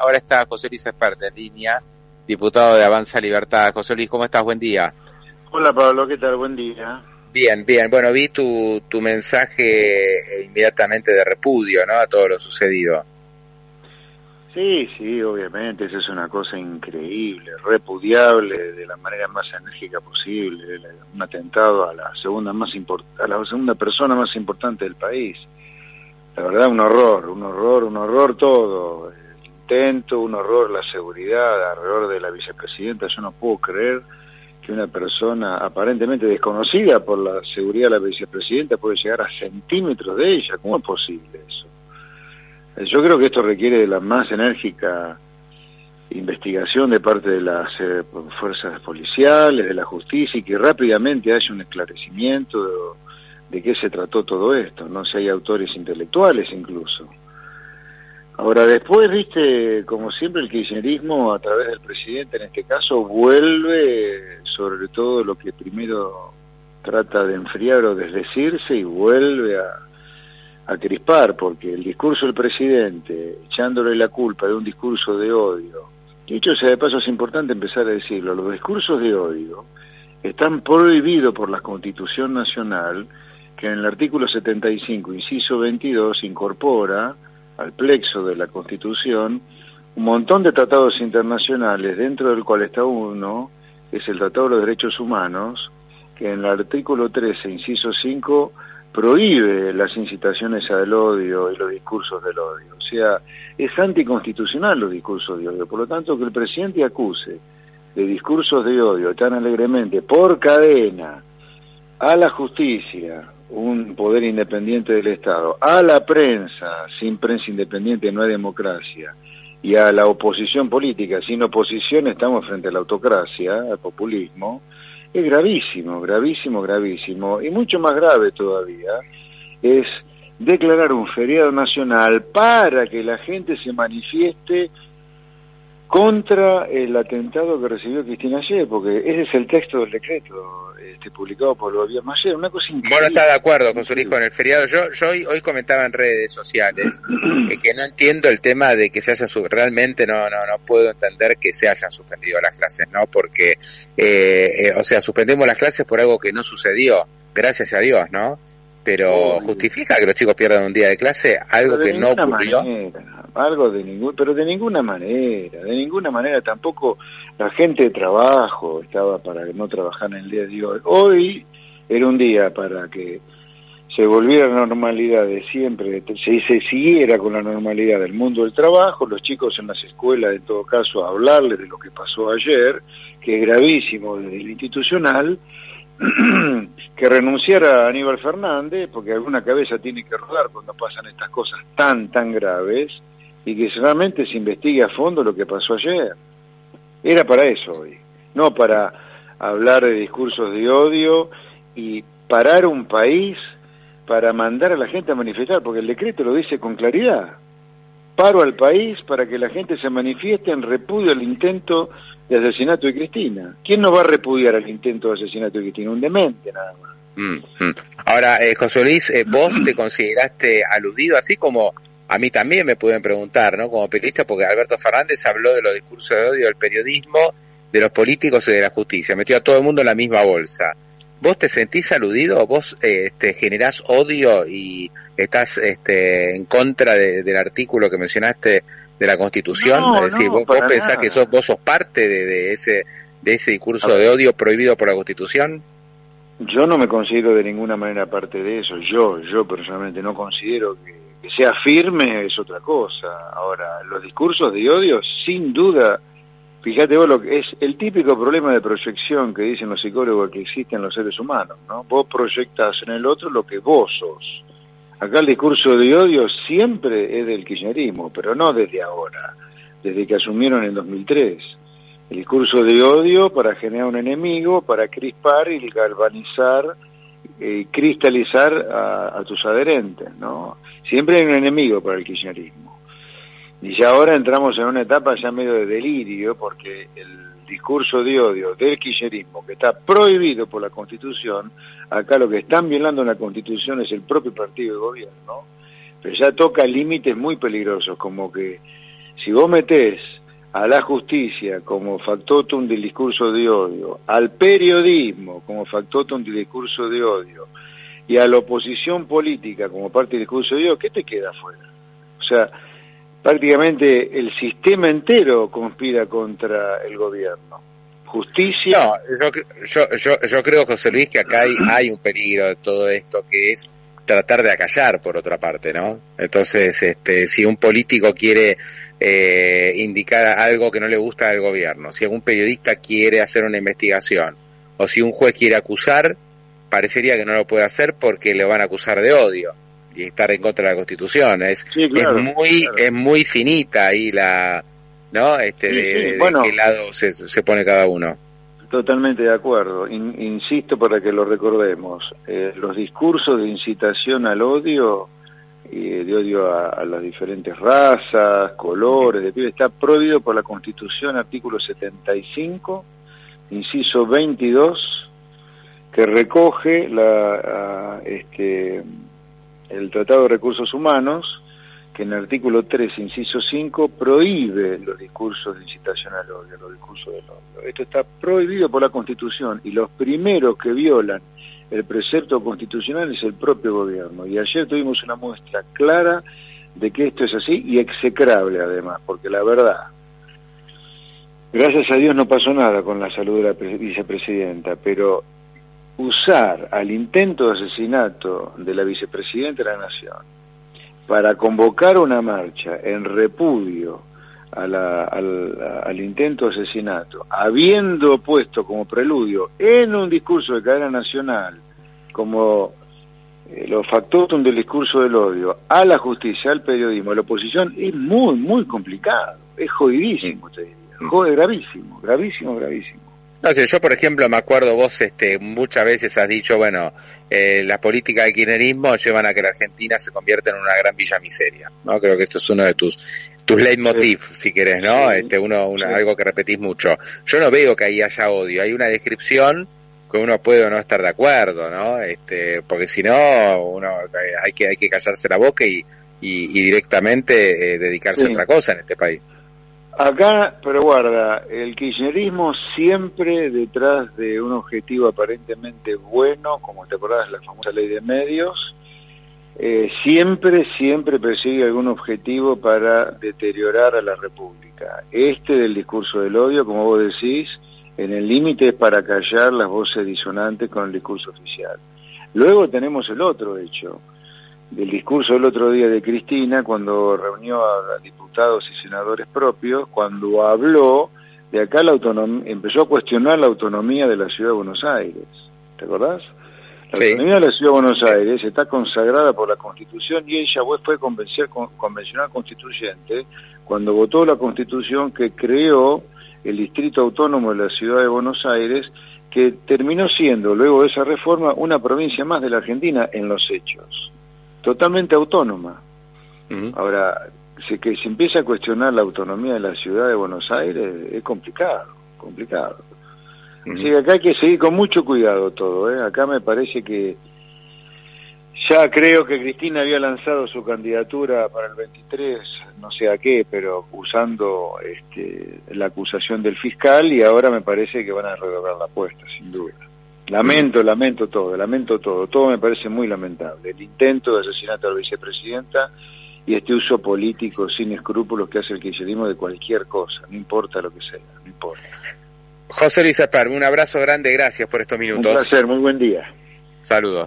Ahora está José Luis Esperte en línea, diputado de Avanza Libertad. José Luis, ¿cómo estás? Buen día. Hola Pablo, ¿qué tal? Buen día. Bien, bien. Bueno, vi tu, tu mensaje inmediatamente de repudio, ¿no? A todo lo sucedido. Sí, sí, obviamente, eso es una cosa increíble, repudiable de la manera más enérgica posible, un atentado a la segunda más a la segunda persona más importante del país. La verdad, un horror, un horror, un horror todo intento, un horror la seguridad alrededor de la vicepresidenta. Yo no puedo creer que una persona aparentemente desconocida por la seguridad de la vicepresidenta puede llegar a centímetros de ella. ¿Cómo es posible eso? Yo creo que esto requiere de la más enérgica investigación de parte de las eh, fuerzas policiales, de la justicia y que rápidamente haya un esclarecimiento de, de qué se trató todo esto, no si hay autores intelectuales incluso. Ahora, después, viste, como siempre, el kirchnerismo, a través del presidente en este caso, vuelve sobre todo lo que primero trata de enfriar o desdecirse y vuelve a, crispar, porque el discurso del presidente, echándole la culpa de un discurso de odio, dicho sea de paso, es importante empezar a decirlo, los discursos de odio están prohibidos por la Constitución Nacional, que en el artículo 75, inciso 22, incorpora al plexo de la Constitución un montón de tratados internacionales, dentro del cual está uno, es el Tratado de los Derechos Humanos, que en el artículo 13, inciso 5, prohíbe las incitaciones al odio y los discursos del odio. O sea, es anticonstitucional los discursos de odio. Por lo tanto, que el presidente acuse de discursos de odio tan alegremente por cadena a la justicia, un poder independiente del Estado, a la prensa, sin prensa independiente no hay democracia, y a la oposición política, sin oposición estamos frente a la autocracia, al populismo, es gravísimo, gravísimo, gravísimo, y mucho más grave todavía es declarar un feriado nacional para que la gente se manifieste contra el atentado que recibió Cristina ayer, porque ese es el texto del decreto este, publicado por el gobierno ayer, una cosa increíble. Bueno, está de acuerdo con su hijo en el feriado. Yo, yo hoy, hoy comentaba en redes sociales que no entiendo el tema de que se haya realmente no, no, no puedo entender que se hayan suspendido las clases, ¿no? Porque, eh, eh, o sea, suspendemos las clases por algo que no sucedió, gracias a Dios, ¿no? Pero justifica que los chicos pierdan un día de clase algo que no ocurrió algo de ningún, pero de ninguna manera, de ninguna manera tampoco la gente de trabajo estaba para no trabajar en el día de hoy. Hoy era un día para que se volviera a la normalidad de siempre, se, se siguiera con la normalidad del mundo del trabajo, los chicos en las escuelas, en todo caso, a hablarles de lo que pasó ayer, que es gravísimo desde el institucional, que renunciara a Aníbal Fernández, porque alguna cabeza tiene que rodar cuando pasan estas cosas tan, tan graves, y que realmente se investigue a fondo lo que pasó ayer. Era para eso hoy, no para hablar de discursos de odio y parar un país para mandar a la gente a manifestar, porque el decreto lo dice con claridad. Paro al país para que la gente se manifieste en repudio al intento de asesinato de Cristina. ¿Quién no va a repudiar al intento de asesinato de Cristina? Un demente nada más. Mm, mm. Ahora, eh, José Luis, eh, vos te consideraste aludido, así como a mí también me pueden preguntar, ¿no? Como periodista, porque Alberto Fernández habló de los discursos de odio del periodismo, de los políticos y de la justicia, metió a todo el mundo en la misma bolsa. ¿Vos te sentís aludido? ¿Vos eh, este, generás odio y estás este, en contra del artículo que mencionaste de la Constitución? es decir, vos, pensás que sos, vos sos parte de, ese, de ese discurso de odio prohibido por la Constitución? Yo no me considero de ninguna manera parte de eso. Yo, yo personalmente no considero que que sea firme es otra cosa. Ahora, los discursos de odio, sin duda, fíjate vos lo que es el típico problema de proyección que dicen los psicólogos que existen los seres humanos, ¿no? Vos proyectas en el otro lo que vos sos. Acá el discurso de odio siempre es del kirchnerismo, pero no desde ahora, desde que asumieron en 2003. El discurso de odio para generar un enemigo, para crispar y galvanizar eh, cristalizar a, tus adherentes, ¿no? Siempre hay un enemigo para el kirchnerismo. Y ya ahora entramos en una etapa ya medio de delirio, porque el discurso de odio del kirchnerismo, que está prohibido por la Constitución, acá lo que están violando en la Constitución es el propio partido de gobierno, pero ya toca límites muy peligrosos, como que si vos metés a la justicia como factotum del discurso de odio, al periodismo como factotum del discurso de odio y a la oposición política como parte del discurso de odio, ¿qué te queda afuera? O sea, prácticamente el sistema entero conspira contra el gobierno. Justicia. No, yo, yo, yo, creo, José Luis, que acá hay, hay un peligro de todo esto, que es tratar de acallar, por otra parte, ¿no? Entonces, este, si un político quiere eh, indicar algo que no le gusta al gobierno, si algún periodista quiere hacer una investigación, o si un juez quiere acusar, parecería que no lo puede hacer porque le van a acusar de odio y estar en contra de la Constitución. Es, es muy es muy finita ahí la, ¿no? Este, de, qué lado se, se pone cada uno. Totalmente de acuerdo. insisto para que lo recordemos. Eh, los discursos de incitación al odio, y de odio a, las diferentes razas, colores, de está prohibido por la Constitución, artículo 75, inciso 22, que recoge la, este, el Tratado de Recursos Humanos, que en el artículo 3, inciso 5, prohíbe los discursos de incitación al odio, los discursos del odio. Esto está prohibido por la Constitución y los primeros que violan el precepto constitucional es el propio gobierno. Y ayer tuvimos una muestra clara de que esto es así y execrable además, porque la verdad, gracias a Dios no pasó nada con la salud de la vicepresidenta, pero usar al intento de asesinato de la vicepresidenta de la Nación para convocar una marcha en repudio al, al, intento de asesinato, habiendo puesto como preludio en un discurso de cadena nacional como eh, los factotum del discurso del odio a la justicia, al periodismo, a la oposición, es muy, muy complicado, es jodidísimo, te diría, jode gravísimo, gravísimo, gravísimo. No sé, yo por ejemplo me acuerdo vos este muchas veces has dicho, bueno, eh, la política del kirchnerismo llevan a que la Argentina se convierta en una gran villa miseria, ¿no? Creo que esto es uno de tus tus leitmotiv, si querés, ¿no? Este uno, algo que repetís mucho. Yo no veo que ahí haya odio, hay una descripción que uno puede o no estar de acuerdo, ¿no? Este, porque si no, uno hay que hay que callarse la boca y, y, directamente eh, dedicarse a otra cosa en este país. Acá, pero guarda, el kirchnerismo siempre detrás de un objetivo aparentemente bueno, como te acordás la famosa ley de medios, eh, siempre, siempre persigue algún objetivo para deteriorar a la República. Este del discurso del odio, como vos decís, en el límite es para callar las voces disonantes con el discurso oficial. Luego tenemos el otro hecho, del discurso del otro día de Cristina cuando reunió a diputados y senadores propios, cuando habló de acá la autonomía, empezó a cuestionar la autonomía de la ciudad de Buenos Aires. ¿Te acordás? La autonomía de la ciudad de Buenos Aires está consagrada por la Constitución y ella fue convencional constituyente cuando votó la Constitución que creó el Distrito Autónomo de la ciudad de Buenos Aires, que terminó siendo, luego de esa reforma, una provincia más de la Argentina en los hechos totalmente autónoma. Ahora, si que se empieza a cuestionar la autonomía de la ciudad de Buenos Aires, es complicado, complicado. Así que acá hay que seguir con mucho cuidado todo, ¿eh? Acá me parece que ya creo que Cristina había lanzado su candidatura para el 23, no sé a qué, pero usando este, la acusación del fiscal y ahora me parece que van a redoblar la apuesta, sin duda. Lamento, lamento todo, lamento todo. Todo me parece muy lamentable. El intento de asesinato a la vicepresidenta y este uso político sin escrúpulos que hace el kirchnerismo de cualquier cosa, no importa lo que sea, no importa. José Luis Espar, un abrazo grande, gracias por estos minutos. Un placer, muy buen día. Saludos.